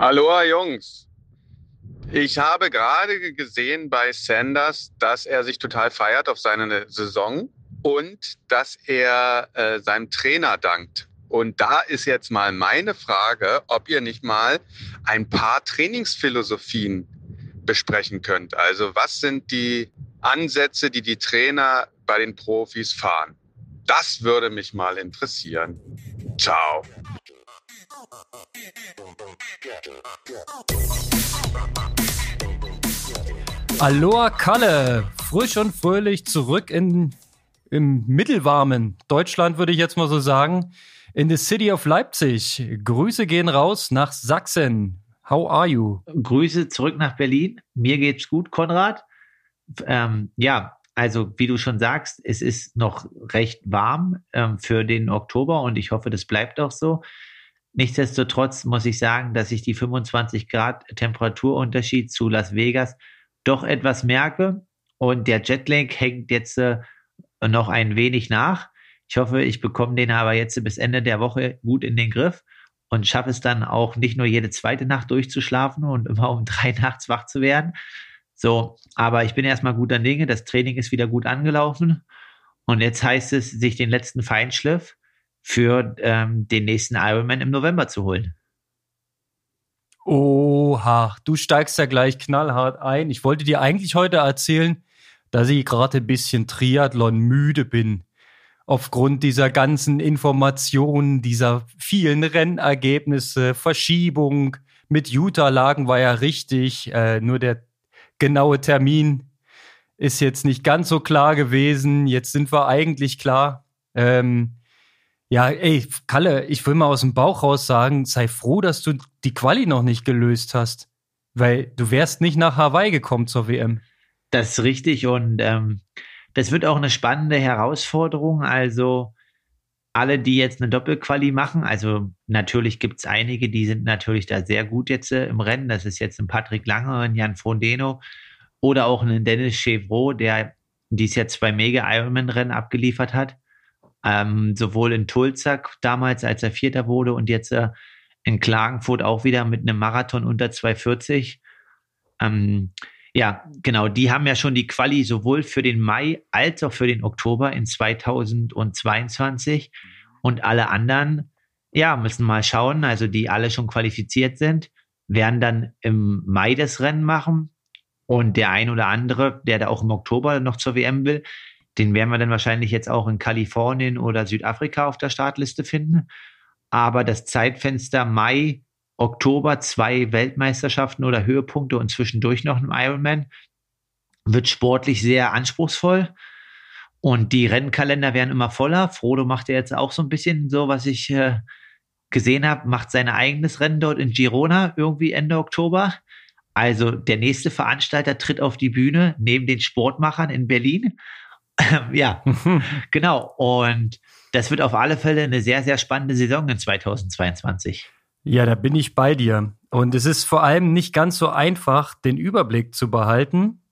Aloha Jungs. Ich habe gerade gesehen bei Sanders, dass er sich total feiert auf seine Saison und dass er äh, seinem Trainer dankt. Und da ist jetzt mal meine Frage, ob ihr nicht mal ein paar Trainingsphilosophien besprechen könnt. Also was sind die Ansätze, die die Trainer bei den Profis fahren? Das würde mich mal interessieren. Ciao. Aloha Kalle, frisch und fröhlich zurück in, im mittelwarmen Deutschland, würde ich jetzt mal so sagen, in the City of Leipzig. Grüße gehen raus nach Sachsen. How are you? Grüße zurück nach Berlin. Mir geht's gut, Konrad. Ähm, ja, also wie du schon sagst, es ist noch recht warm ähm, für den Oktober und ich hoffe, das bleibt auch so. Nichtsdestotrotz muss ich sagen, dass ich die 25 Grad Temperaturunterschied zu Las Vegas doch etwas merke und der Jetlag hängt jetzt äh, noch ein wenig nach. Ich hoffe, ich bekomme den aber jetzt bis Ende der Woche gut in den Griff und schaffe es dann auch nicht nur jede zweite Nacht durchzuschlafen und immer um drei nachts wach zu werden. So, aber ich bin erstmal guter Dinge. Das Training ist wieder gut angelaufen. Und jetzt heißt es, sich den letzten Feinschliff für ähm, den nächsten Ironman im November zu holen. Oha, du steigst ja gleich knallhart ein. Ich wollte dir eigentlich heute erzählen, dass ich gerade ein bisschen Triathlon müde bin. Aufgrund dieser ganzen Informationen, dieser vielen Rennergebnisse, Verschiebung mit Utah-Lagen war ja richtig. Äh, nur der genaue Termin ist jetzt nicht ganz so klar gewesen. Jetzt sind wir eigentlich klar. Ähm, ja, ey, Kalle, ich will mal aus dem Bauch raus sagen, sei froh, dass du die Quali noch nicht gelöst hast. Weil du wärst nicht nach Hawaii gekommen zur WM. Das ist richtig und ähm, das wird auch eine spannende Herausforderung. Also alle, die jetzt eine Doppelquali machen, also natürlich gibt es einige, die sind natürlich da sehr gut jetzt äh, im Rennen. Das ist jetzt ein Patrick Lange, ein Jan Frondeno oder auch ein Dennis Chevreau, der dies jetzt zwei Mega-Ironman-Rennen abgeliefert hat ähm, sowohl in Tulsa damals, als er Vierter wurde und jetzt äh, in Klagenfurt auch wieder mit einem Marathon unter 240. Ähm, ja, genau, die haben ja schon die Quali sowohl für den Mai als auch für den Oktober in 2022 und alle anderen, ja, müssen mal schauen, also die alle schon qualifiziert sind, werden dann im Mai das Rennen machen und der ein oder andere, der da auch im Oktober noch zur WM will, den werden wir dann wahrscheinlich jetzt auch in Kalifornien oder Südafrika auf der Startliste finden. Aber das Zeitfenster Mai, Oktober, zwei Weltmeisterschaften oder Höhepunkte und zwischendurch noch ein Ironman, wird sportlich sehr anspruchsvoll. Und die Rennkalender werden immer voller. Frodo macht ja jetzt auch so ein bisschen so, was ich äh, gesehen habe, macht sein eigenes Rennen dort in Girona irgendwie Ende Oktober. Also der nächste Veranstalter tritt auf die Bühne neben den Sportmachern in Berlin ja, genau. Und das wird auf alle Fälle eine sehr, sehr spannende Saison in 2022. Ja, da bin ich bei dir. Und es ist vor allem nicht ganz so einfach, den Überblick zu behalten.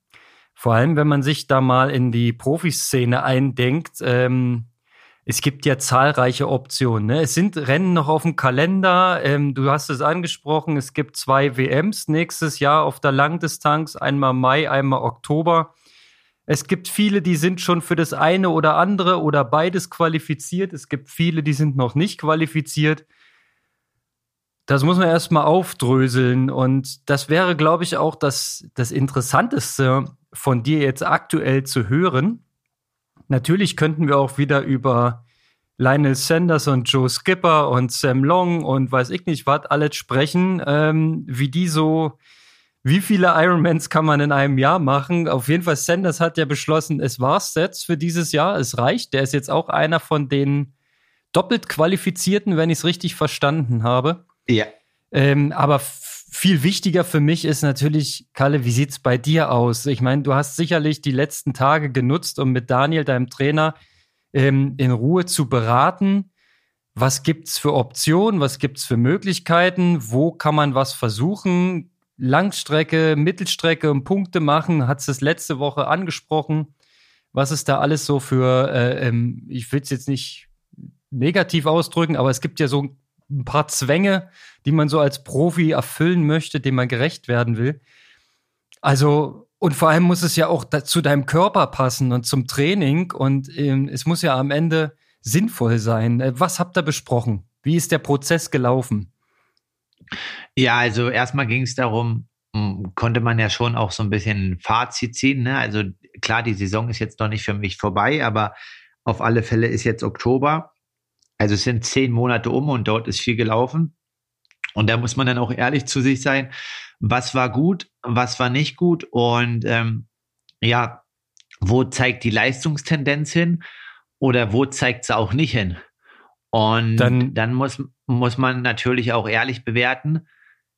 Vor allem, wenn man sich da mal in die Profiszene eindenkt. Ähm, es gibt ja zahlreiche Optionen. Ne? Es sind Rennen noch auf dem Kalender. Ähm, du hast es angesprochen. Es gibt zwei WMs nächstes Jahr auf der Langdistanz. Einmal Mai, einmal Oktober. Es gibt viele, die sind schon für das eine oder andere oder beides qualifiziert. Es gibt viele, die sind noch nicht qualifiziert. Das muss man erstmal aufdröseln. Und das wäre, glaube ich, auch das, das Interessanteste von dir jetzt aktuell zu hören. Natürlich könnten wir auch wieder über Lionel Sanders und Joe Skipper und Sam Long und weiß ich nicht was alles sprechen, ähm, wie die so wie viele Ironmans kann man in einem Jahr machen? Auf jeden Fall, Sanders hat ja beschlossen, es war's jetzt für dieses Jahr. Es reicht. Der ist jetzt auch einer von den doppelt qualifizierten, wenn ich es richtig verstanden habe. Ja. Ähm, aber viel wichtiger für mich ist natürlich, Kalle, wie sieht's bei dir aus? Ich meine, du hast sicherlich die letzten Tage genutzt, um mit Daniel, deinem Trainer, ähm, in Ruhe zu beraten. Was gibt's für Optionen? Was gibt's für Möglichkeiten? Wo kann man was versuchen? Langstrecke, Mittelstrecke und Punkte machen, hat es letzte Woche angesprochen. Was ist da alles so für, äh, ähm, ich will es jetzt nicht negativ ausdrücken, aber es gibt ja so ein paar Zwänge, die man so als Profi erfüllen möchte, dem man gerecht werden will. Also, und vor allem muss es ja auch zu deinem Körper passen und zum Training und ähm, es muss ja am Ende sinnvoll sein. Äh, was habt ihr besprochen? Wie ist der Prozess gelaufen? Ja, also erstmal ging es darum, hm, konnte man ja schon auch so ein bisschen Fazit ziehen. Ne? Also klar, die Saison ist jetzt noch nicht für mich vorbei, aber auf alle Fälle ist jetzt Oktober. Also es sind zehn Monate um und dort ist viel gelaufen. Und da muss man dann auch ehrlich zu sich sein, was war gut, was war nicht gut und ähm, ja, wo zeigt die Leistungstendenz hin oder wo zeigt sie auch nicht hin? Und dann, dann muss, muss man natürlich auch ehrlich bewerten,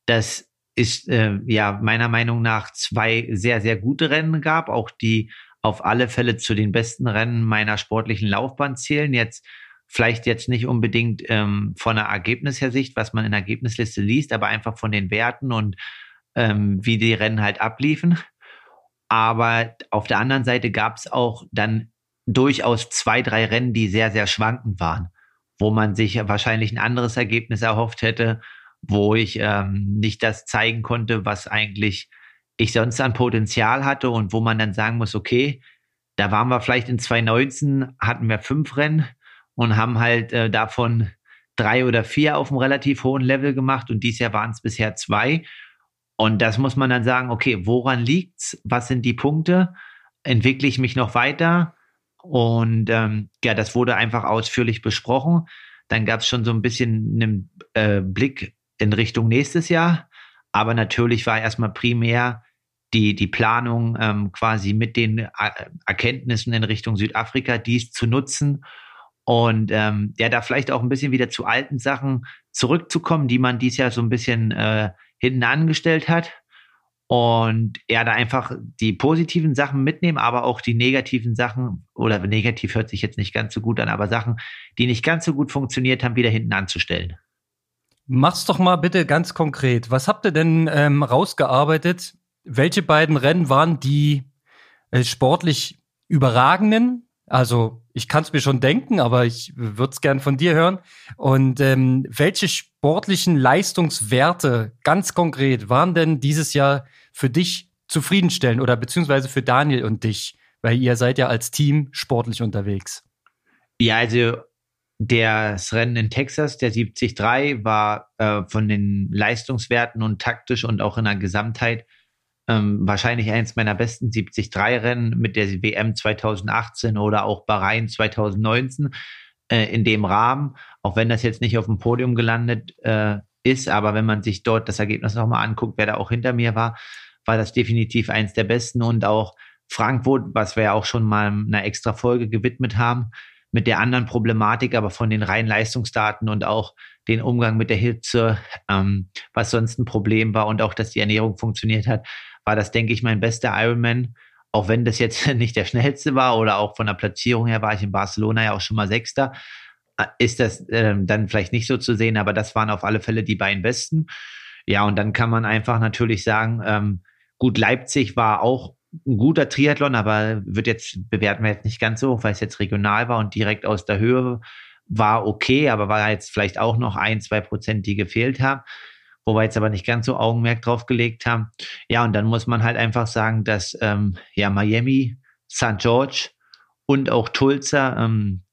dass es äh, ja meiner Meinung nach zwei sehr, sehr gute Rennen gab, auch die auf alle Fälle zu den besten Rennen meiner sportlichen Laufbahn zählen. Jetzt vielleicht jetzt nicht unbedingt ähm, von der Ergebnishersicht, was man in der Ergebnisliste liest, aber einfach von den Werten und ähm, wie die Rennen halt abliefen. Aber auf der anderen Seite gab es auch dann durchaus zwei, drei Rennen, die sehr, sehr schwankend waren, wo man sich wahrscheinlich ein anderes Ergebnis erhofft hätte, wo ich ähm, nicht das zeigen konnte, was eigentlich ich sonst an Potenzial hatte und wo man dann sagen muss, okay, da waren wir vielleicht in 2019, hatten wir fünf Rennen, und haben halt äh, davon drei oder vier auf einem relativ hohen Level gemacht und dieses Jahr waren es bisher zwei. Und das muss man dann sagen, okay, woran liegt's? Was sind die Punkte? Entwickle ich mich noch weiter? Und ähm, ja, das wurde einfach ausführlich besprochen. Dann gab es schon so ein bisschen einen äh, Blick in Richtung nächstes Jahr. Aber natürlich war erstmal primär die, die Planung ähm, quasi mit den äh, Erkenntnissen in Richtung Südafrika, dies zu nutzen und ähm, ja, da vielleicht auch ein bisschen wieder zu alten Sachen zurückzukommen, die man dies Jahr so ein bisschen äh, hinten angestellt hat. Und ja, da einfach die positiven Sachen mitnehmen, aber auch die negativen Sachen, oder negativ hört sich jetzt nicht ganz so gut an, aber Sachen, die nicht ganz so gut funktioniert haben, wieder hinten anzustellen. Mach's doch mal bitte ganz konkret. Was habt ihr denn ähm, rausgearbeitet? Welche beiden Rennen waren die äh, sportlich überragenden also ich kann es mir schon denken, aber ich würde es gern von dir hören. Und ähm, welche sportlichen Leistungswerte ganz konkret waren denn dieses Jahr für dich zufriedenstellend oder beziehungsweise für Daniel und dich? Weil ihr seid ja als Team sportlich unterwegs. Ja, also das Rennen in Texas, der 73, war äh, von den Leistungswerten und taktisch und auch in der Gesamtheit ähm, wahrscheinlich eins meiner besten 73-Rennen mit der WM 2018 oder auch Bahrain 2019 äh, in dem Rahmen, auch wenn das jetzt nicht auf dem Podium gelandet äh, ist, aber wenn man sich dort das Ergebnis nochmal anguckt, wer da auch hinter mir war, war das definitiv eins der besten und auch Frankfurt, was wir ja auch schon mal einer extra Folge gewidmet haben, mit der anderen Problematik, aber von den reinen Leistungsdaten und auch den Umgang mit der Hitze, ähm, was sonst ein Problem war und auch, dass die Ernährung funktioniert hat, war das, denke ich, mein bester Ironman. Auch wenn das jetzt nicht der schnellste war oder auch von der Platzierung her war ich in Barcelona ja auch schon mal Sechster, ist das äh, dann vielleicht nicht so zu sehen, aber das waren auf alle Fälle die beiden besten. Ja, und dann kann man einfach natürlich sagen, ähm, gut, Leipzig war auch ein guter Triathlon, aber wird jetzt, bewerten wir jetzt nicht ganz so, weil es jetzt regional war und direkt aus der Höhe war okay, aber war jetzt vielleicht auch noch ein, zwei Prozent, die gefehlt haben wo wir jetzt aber nicht ganz so Augenmerk drauf gelegt haben. Ja, und dann muss man halt einfach sagen, dass ähm, ja Miami, St. George und auch Tulsa ähm,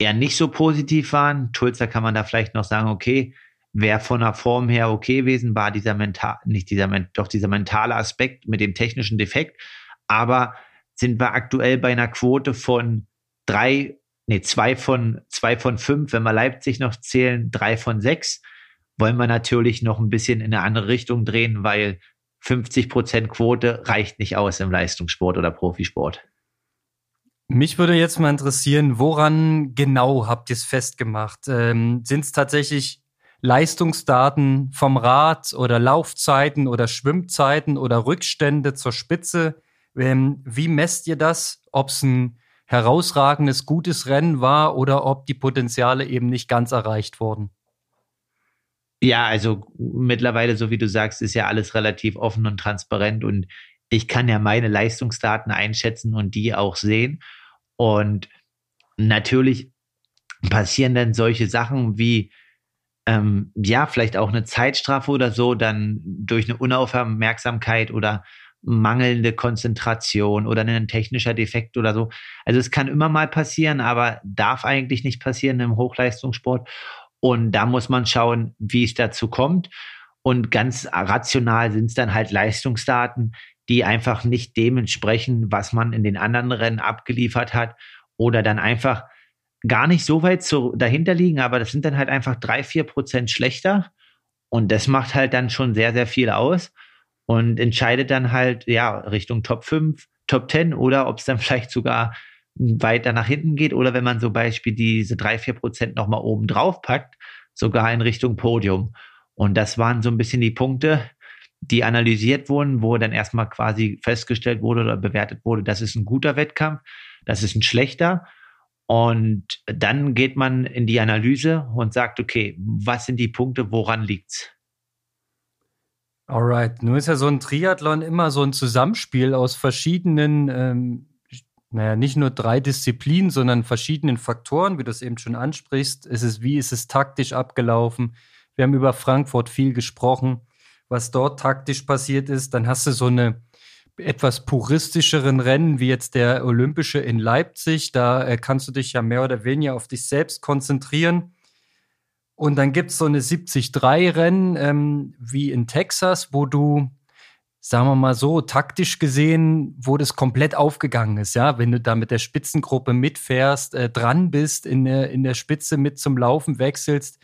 eher nicht so positiv waren. Tulsa kann man da vielleicht noch sagen, okay, wäre von der Form her okay gewesen, war dieser mental, nicht dieser, doch dieser mentale Aspekt mit dem technischen Defekt. Aber sind wir aktuell bei einer Quote von drei, nee, zwei von, zwei von fünf, wenn wir Leipzig noch zählen, drei von sechs wollen wir natürlich noch ein bisschen in eine andere Richtung drehen, weil 50 Prozent Quote reicht nicht aus im Leistungssport oder Profisport. Mich würde jetzt mal interessieren, woran genau habt ihr es festgemacht? Ähm, Sind es tatsächlich Leistungsdaten vom Rad oder Laufzeiten oder Schwimmzeiten oder Rückstände zur Spitze? Ähm, wie messt ihr das? Ob es ein herausragendes, gutes Rennen war oder ob die Potenziale eben nicht ganz erreicht wurden? Ja, also mittlerweile, so wie du sagst, ist ja alles relativ offen und transparent und ich kann ja meine Leistungsdaten einschätzen und die auch sehen. Und natürlich passieren dann solche Sachen wie ähm, ja, vielleicht auch eine Zeitstrafe oder so, dann durch eine Unaufmerksamkeit oder mangelnde Konzentration oder ein technischer Defekt oder so. Also es kann immer mal passieren, aber darf eigentlich nicht passieren im Hochleistungssport. Und da muss man schauen, wie es dazu kommt. Und ganz rational sind es dann halt Leistungsdaten, die einfach nicht dementsprechend, was man in den anderen Rennen abgeliefert hat oder dann einfach gar nicht so weit so dahinter liegen, aber das sind dann halt einfach drei, vier Prozent schlechter. Und das macht halt dann schon sehr, sehr viel aus und entscheidet dann halt, ja, Richtung Top 5, Top 10 oder ob es dann vielleicht sogar weiter nach hinten geht oder wenn man zum Beispiel diese drei, vier Prozent nochmal oben drauf packt, sogar in Richtung Podium. Und das waren so ein bisschen die Punkte, die analysiert wurden, wo dann erstmal quasi festgestellt wurde oder bewertet wurde, das ist ein guter Wettkampf, das ist ein schlechter. Und dann geht man in die Analyse und sagt, okay, was sind die Punkte, woran liegt's? Alright, nun ist ja so ein Triathlon immer so ein Zusammenspiel aus verschiedenen, ähm, naja, nicht nur drei Disziplinen, sondern verschiedenen Faktoren, wie du es eben schon ansprichst. Es ist, wie ist es taktisch abgelaufen? Wir haben über Frankfurt viel gesprochen, was dort taktisch passiert ist. Dann hast du so eine etwas puristischeren Rennen wie jetzt der Olympische in Leipzig. Da äh, kannst du dich ja mehr oder weniger auf dich selbst konzentrieren. Und dann gibt es so eine 70-3-Rennen ähm, wie in Texas, wo du, sagen wir mal so, taktisch gesehen, wo das komplett aufgegangen ist, ja, wenn du da mit der Spitzengruppe mitfährst, äh, dran bist, in der, in der Spitze mit zum Laufen wechselst.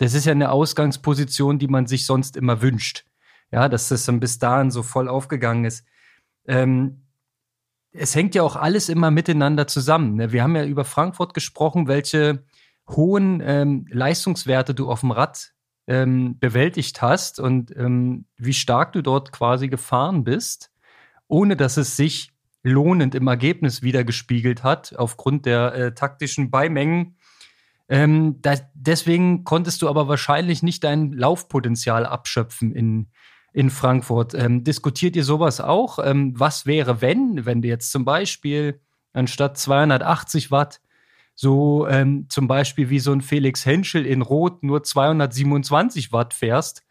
Das ist ja eine Ausgangsposition, die man sich sonst immer wünscht. Ja, dass das dann bis dahin so voll aufgegangen ist. Ähm, es hängt ja auch alles immer miteinander zusammen. Ne? Wir haben ja über Frankfurt gesprochen, welche hohen ähm, Leistungswerte du auf dem Rad ähm, bewältigt hast und ähm, wie stark du dort quasi gefahren bist, ohne dass es sich lohnend im Ergebnis wieder gespiegelt hat, aufgrund der äh, taktischen Beimengen. Ähm, da, deswegen konntest du aber wahrscheinlich nicht dein Laufpotenzial abschöpfen in, in Frankfurt. Ähm, diskutiert ihr sowas auch? Ähm, was wäre, wenn, wenn du jetzt zum Beispiel anstatt 280 Watt so ähm, zum Beispiel wie so ein Felix Henschel in Rot nur 227 Watt fährst,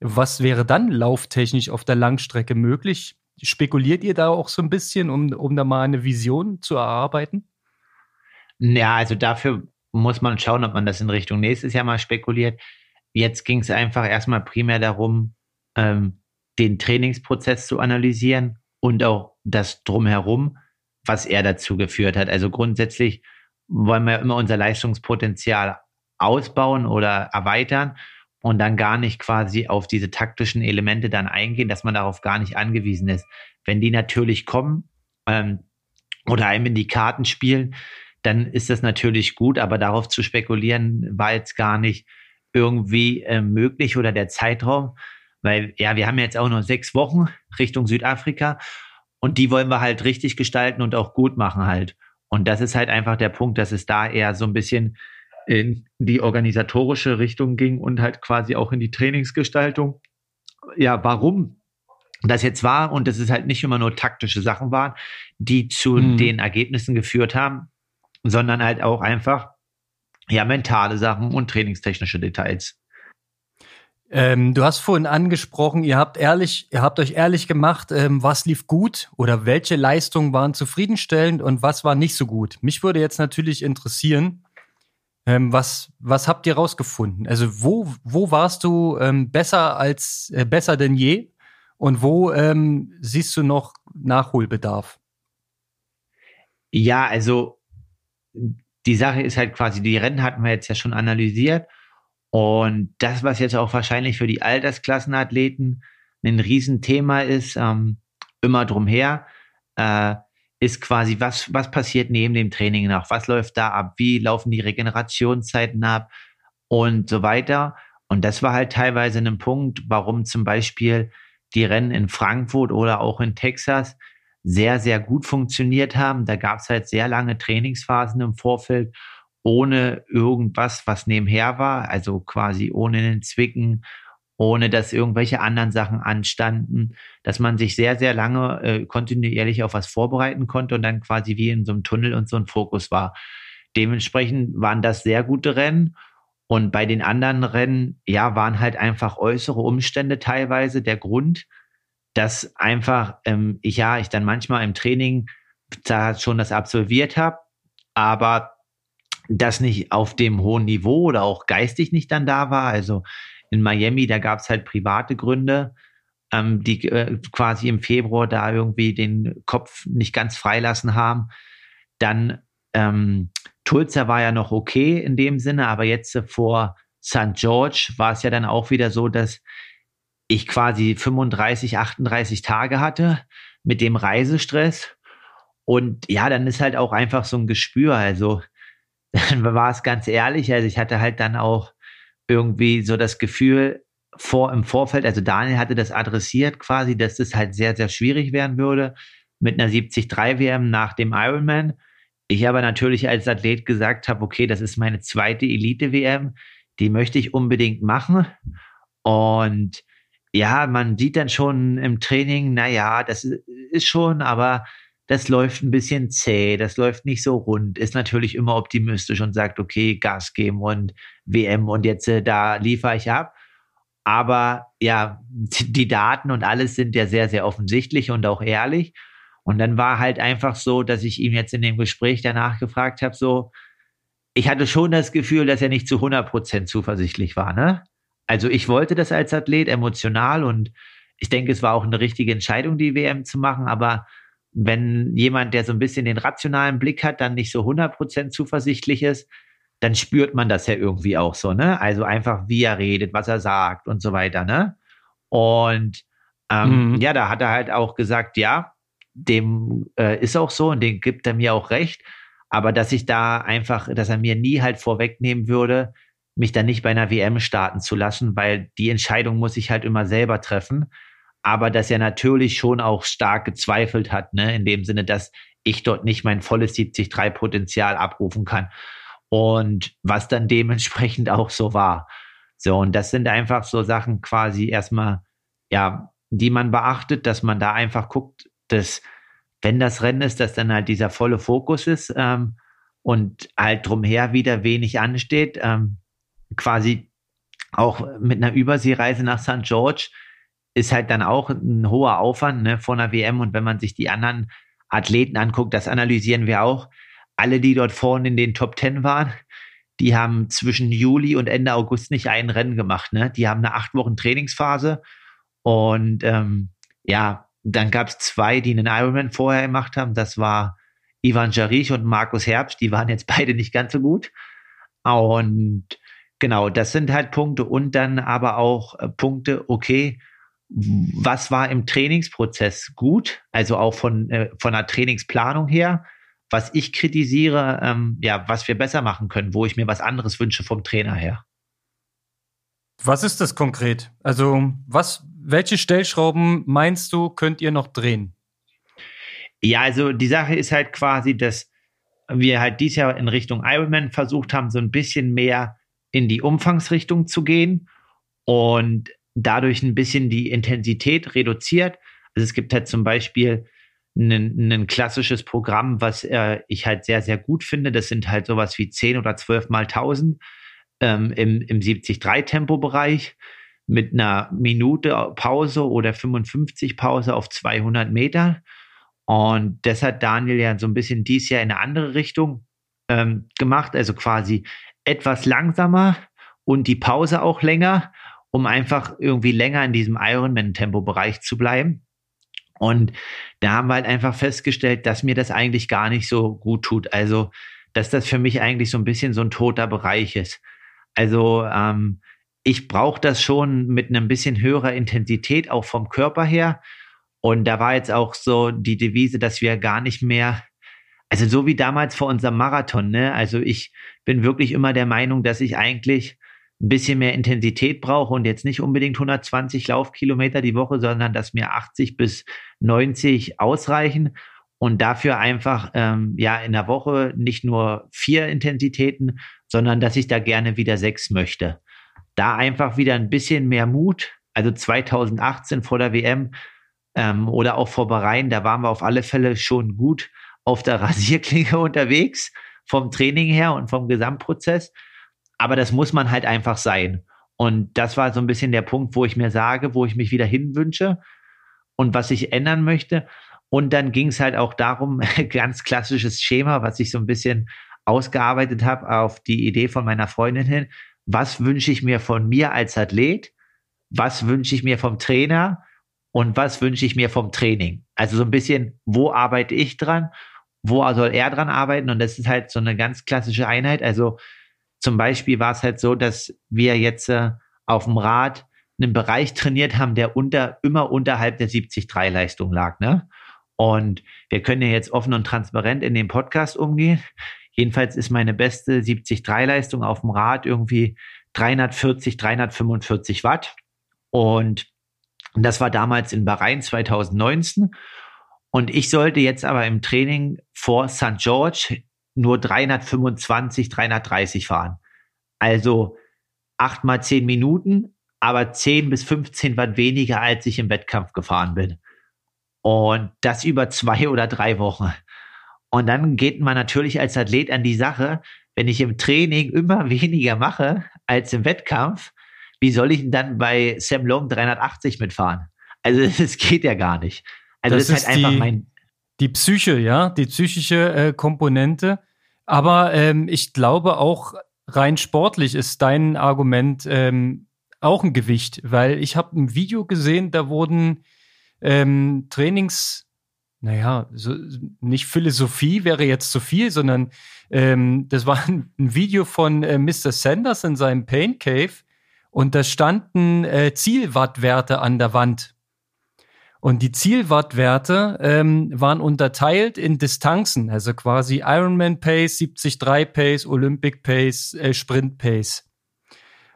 was wäre dann lauftechnisch auf der Langstrecke möglich? Spekuliert ihr da auch so ein bisschen, um, um da mal eine Vision zu erarbeiten? Ja, also dafür muss man schauen, ob man das in Richtung nächstes Jahr mal spekuliert. Jetzt ging es einfach erstmal primär darum, ähm, den Trainingsprozess zu analysieren und auch das drumherum, was er dazu geführt hat. Also grundsätzlich wollen wir immer unser Leistungspotenzial ausbauen oder erweitern und dann gar nicht quasi auf diese taktischen Elemente dann eingehen, dass man darauf gar nicht angewiesen ist. Wenn die natürlich kommen ähm, oder einem in die Karten spielen, dann ist das natürlich gut, aber darauf zu spekulieren war jetzt gar nicht irgendwie äh, möglich oder der Zeitraum, weil ja, wir haben jetzt auch nur sechs Wochen Richtung Südafrika und die wollen wir halt richtig gestalten und auch gut machen halt. Und das ist halt einfach der Punkt, dass es da eher so ein bisschen in die organisatorische Richtung ging und halt quasi auch in die Trainingsgestaltung. Ja, warum das jetzt war und dass es halt nicht immer nur taktische Sachen waren, die zu mhm. den Ergebnissen geführt haben, sondern halt auch einfach ja mentale Sachen und trainingstechnische Details. Ähm, du hast vorhin angesprochen, ihr habt ehrlich, ihr habt euch ehrlich gemacht, ähm, was lief gut oder welche Leistungen waren zufriedenstellend und was war nicht so gut. Mich würde jetzt natürlich interessieren, ähm, was, was habt ihr rausgefunden? Also wo, wo warst du ähm, besser als äh, besser denn je und wo ähm, siehst du noch Nachholbedarf? Ja, also die Sache ist halt quasi, die Rennen hatten wir jetzt ja schon analysiert und das, was jetzt auch wahrscheinlich für die Altersklassenathleten ein Riesenthema ist, ähm, immer drumher, äh, ist quasi, was, was passiert neben dem Training noch? Was läuft da ab? Wie laufen die Regenerationszeiten ab? Und so weiter. Und das war halt teilweise ein Punkt, warum zum Beispiel die Rennen in Frankfurt oder auch in Texas sehr, sehr gut funktioniert haben. Da gab es halt sehr lange Trainingsphasen im Vorfeld ohne irgendwas, was nebenher war, also quasi ohne den Zwicken, ohne dass irgendwelche anderen Sachen anstanden, dass man sich sehr, sehr lange äh, kontinuierlich auf was vorbereiten konnte und dann quasi wie in so einem Tunnel und so ein Fokus war. Dementsprechend waren das sehr gute Rennen Und bei den anderen Rennen, ja, waren halt einfach äußere Umstände teilweise der Grund, dass einfach, ähm, ich ja, ich dann manchmal im Training da schon das absolviert habe, aber das nicht auf dem hohen Niveau oder auch geistig nicht dann da war. Also in Miami, da gab es halt private Gründe, ähm, die äh, quasi im Februar da irgendwie den Kopf nicht ganz freilassen haben. Dann ähm, Tulsa war ja noch okay in dem Sinne, aber jetzt vor St. George war es ja dann auch wieder so, dass ich quasi 35, 38 Tage hatte mit dem Reisestress. Und ja, dann ist halt auch einfach so ein Gespür. Also, dann war es ganz ehrlich. Also, ich hatte halt dann auch irgendwie so das Gefühl vor, im Vorfeld, also Daniel hatte das adressiert quasi, dass das halt sehr, sehr schwierig werden würde mit einer 73 WM nach dem Ironman. Ich aber natürlich als Athlet gesagt habe, okay, das ist meine zweite Elite-WM, die möchte ich unbedingt machen. Und ja, man sieht dann schon im Training, naja, das ist schon, aber das läuft ein bisschen zäh, das läuft nicht so rund, ist natürlich immer optimistisch und sagt, okay, Gas geben und WM und jetzt äh, da liefere ich ab. Aber ja, die Daten und alles sind ja sehr, sehr offensichtlich und auch ehrlich. Und dann war halt einfach so, dass ich ihm jetzt in dem Gespräch danach gefragt habe, so, ich hatte schon das Gefühl, dass er nicht zu 100 Prozent zuversichtlich war, ne? Also ich wollte das als Athlet emotional und ich denke, es war auch eine richtige Entscheidung, die WM zu machen, aber wenn jemand, der so ein bisschen den rationalen Blick hat, dann nicht so 100% zuversichtlich ist, dann spürt man das ja irgendwie auch so, ne? Also einfach, wie er redet, was er sagt und so weiter, ne? Und ähm, mhm. ja, da hat er halt auch gesagt, ja, dem äh, ist auch so und den gibt er mir auch recht. Aber dass ich da einfach, dass er mir nie halt vorwegnehmen würde, mich dann nicht bei einer WM starten zu lassen, weil die Entscheidung muss ich halt immer selber treffen. Aber dass er natürlich schon auch stark gezweifelt hat, ne, in dem Sinne, dass ich dort nicht mein volles 70-3-Potenzial abrufen kann. Und was dann dementsprechend auch so war. So, und das sind einfach so Sachen quasi erstmal, ja, die man beachtet, dass man da einfach guckt, dass, wenn das Rennen ist, dass dann halt dieser volle Fokus ist ähm, und halt drumher wieder wenig ansteht. Ähm, quasi auch mit einer Überseereise nach St. George ist halt dann auch ein hoher Aufwand ne, vor einer WM. Und wenn man sich die anderen Athleten anguckt, das analysieren wir auch. Alle, die dort vorne in den Top Ten waren, die haben zwischen Juli und Ende August nicht ein Rennen gemacht. Ne? Die haben eine acht Wochen Trainingsphase. Und ähm, ja, dann gab es zwei, die einen Ironman vorher gemacht haben. Das war Ivan Jarich und Markus Herbst. Die waren jetzt beide nicht ganz so gut. Und Genau, das sind halt Punkte und dann aber auch äh, Punkte, okay, was war im Trainingsprozess gut, also auch von, äh, von der Trainingsplanung her, was ich kritisiere, ähm, ja, was wir besser machen können, wo ich mir was anderes wünsche vom Trainer her. Was ist das konkret? Also, was, welche Stellschrauben meinst du, könnt ihr noch drehen? Ja, also die Sache ist halt quasi, dass wir halt dieses Jahr in Richtung Ironman versucht haben, so ein bisschen mehr in die Umfangsrichtung zu gehen und dadurch ein bisschen die Intensität reduziert. Also es gibt halt zum Beispiel ein, klassisches Programm, was äh, ich halt sehr, sehr gut finde. Das sind halt sowas wie 10 oder 12 mal 1000 ähm, im, im 70-3-Tempo-Bereich mit einer Minute Pause oder 55 Pause auf 200 Meter. Und das hat Daniel ja so ein bisschen dies Jahr in eine andere Richtung ähm, gemacht, also quasi etwas langsamer und die Pause auch länger, um einfach irgendwie länger in diesem Ironman-Tempo-Bereich zu bleiben. Und da haben wir halt einfach festgestellt, dass mir das eigentlich gar nicht so gut tut. Also, dass das für mich eigentlich so ein bisschen so ein toter Bereich ist. Also, ähm, ich brauche das schon mit einem bisschen höherer Intensität, auch vom Körper her. Und da war jetzt auch so die Devise, dass wir gar nicht mehr also so wie damals vor unserem Marathon, ne? Also ich bin wirklich immer der Meinung, dass ich eigentlich ein bisschen mehr Intensität brauche und jetzt nicht unbedingt 120 Laufkilometer die Woche, sondern dass mir 80 bis 90 ausreichen und dafür einfach ähm, ja in der Woche nicht nur vier Intensitäten, sondern dass ich da gerne wieder sechs möchte. Da einfach wieder ein bisschen mehr Mut. Also 2018 vor der WM ähm, oder auch vor Bahrain, da waren wir auf alle Fälle schon gut auf der Rasierklinge unterwegs, vom Training her und vom Gesamtprozess. aber das muss man halt einfach sein. Und das war so ein bisschen der Punkt, wo ich mir sage, wo ich mich wieder hinwünsche und was ich ändern möchte. Und dann ging es halt auch darum, ganz klassisches Schema, was ich so ein bisschen ausgearbeitet habe auf die Idee von meiner Freundin hin. Was wünsche ich mir von mir als Athlet? Was wünsche ich mir vom Trainer? Und was wünsche ich mir vom Training? Also so ein bisschen, wo arbeite ich dran? Wo soll er dran arbeiten? Und das ist halt so eine ganz klassische Einheit. Also zum Beispiel war es halt so, dass wir jetzt äh, auf dem Rad einen Bereich trainiert haben, der unter, immer unterhalb der 70-3-Leistung lag. Ne? Und wir können ja jetzt offen und transparent in dem Podcast umgehen. Jedenfalls ist meine beste 70-3-Leistung auf dem Rad irgendwie 340, 345 Watt. Und das war damals in Bahrain 2019. Und ich sollte jetzt aber im Training vor St. George nur 325, 330 fahren. Also acht mal zehn Minuten, aber 10 bis 15 Watt weniger, als ich im Wettkampf gefahren bin. Und das über zwei oder drei Wochen. Und dann geht man natürlich als Athlet an die Sache, wenn ich im Training immer weniger mache als im Wettkampf, wie soll ich denn dann bei Sam Long 380 mitfahren? Also es geht ja gar nicht. Also das, das ist halt einfach mein die Psyche, ja, die psychische äh, Komponente. Aber ähm, ich glaube auch rein sportlich ist dein Argument ähm, auch ein Gewicht, weil ich habe ein Video gesehen, da wurden ähm, Trainings, naja, so, nicht Philosophie wäre jetzt zu viel, sondern ähm, das war ein, Video von äh, Mr. Sanders in seinem Pain Cave und da standen äh, Zielwattwerte an der Wand und die Zielwattwerte ähm, waren unterteilt in Distanzen, also quasi Ironman Pace, 73 Pace, Olympic Pace, äh, Sprint Pace.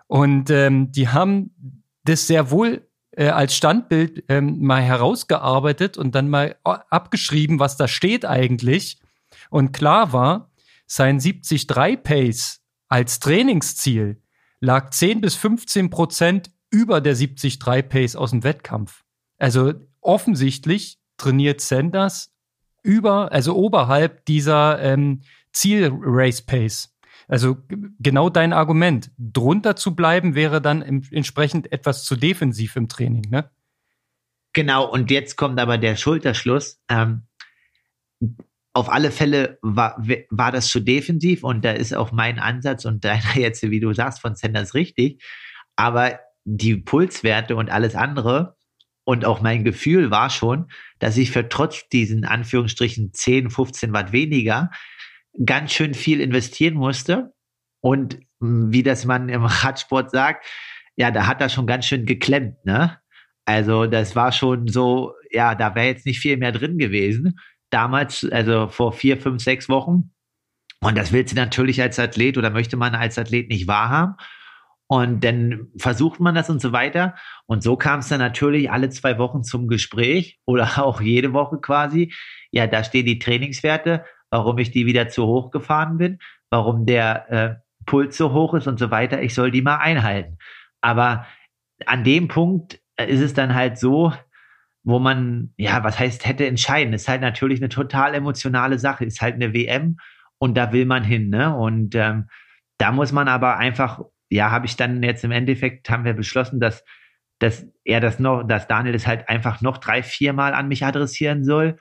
Und ähm, die haben das sehr wohl äh, als Standbild ähm, mal herausgearbeitet und dann mal abgeschrieben, was da steht eigentlich. Und klar war, sein 73 Pace als Trainingsziel lag 10 bis 15 Prozent über der 73 Pace aus dem Wettkampf. Also offensichtlich trainiert Sanders über, also oberhalb dieser ähm, Ziel-Race-Pace. Also genau dein Argument. Drunter zu bleiben wäre dann entsprechend etwas zu defensiv im Training, ne? Genau, und jetzt kommt aber der Schulterschluss. Ähm, auf alle Fälle war, war das zu defensiv und da ist auch mein Ansatz und deiner jetzt, wie du sagst, von Sanders richtig. Aber die Pulswerte und alles andere und auch mein Gefühl war schon, dass ich für trotz diesen Anführungsstrichen 10, 15 Watt weniger ganz schön viel investieren musste. Und hm, wie das man im Radsport sagt, ja, da hat er schon ganz schön geklemmt, ne? Also das war schon so, ja, da wäre jetzt nicht viel mehr drin gewesen. Damals, also vor vier, fünf, sechs Wochen. Und das willst du natürlich als Athlet oder möchte man als Athlet nicht wahrhaben. Und dann versucht man das und so weiter. Und so kam es dann natürlich alle zwei Wochen zum Gespräch oder auch jede Woche quasi. Ja, da stehen die Trainingswerte, warum ich die wieder zu hoch gefahren bin, warum der äh, Puls so hoch ist und so weiter. Ich soll die mal einhalten. Aber an dem Punkt ist es dann halt so, wo man, ja, was heißt, hätte entscheiden. Ist halt natürlich eine total emotionale Sache. Ist halt eine WM und da will man hin, ne? Und ähm, da muss man aber einfach ja, habe ich dann jetzt im Endeffekt, haben wir beschlossen, dass, dass er das noch, dass Daniel das halt einfach noch drei, vier Mal an mich adressieren soll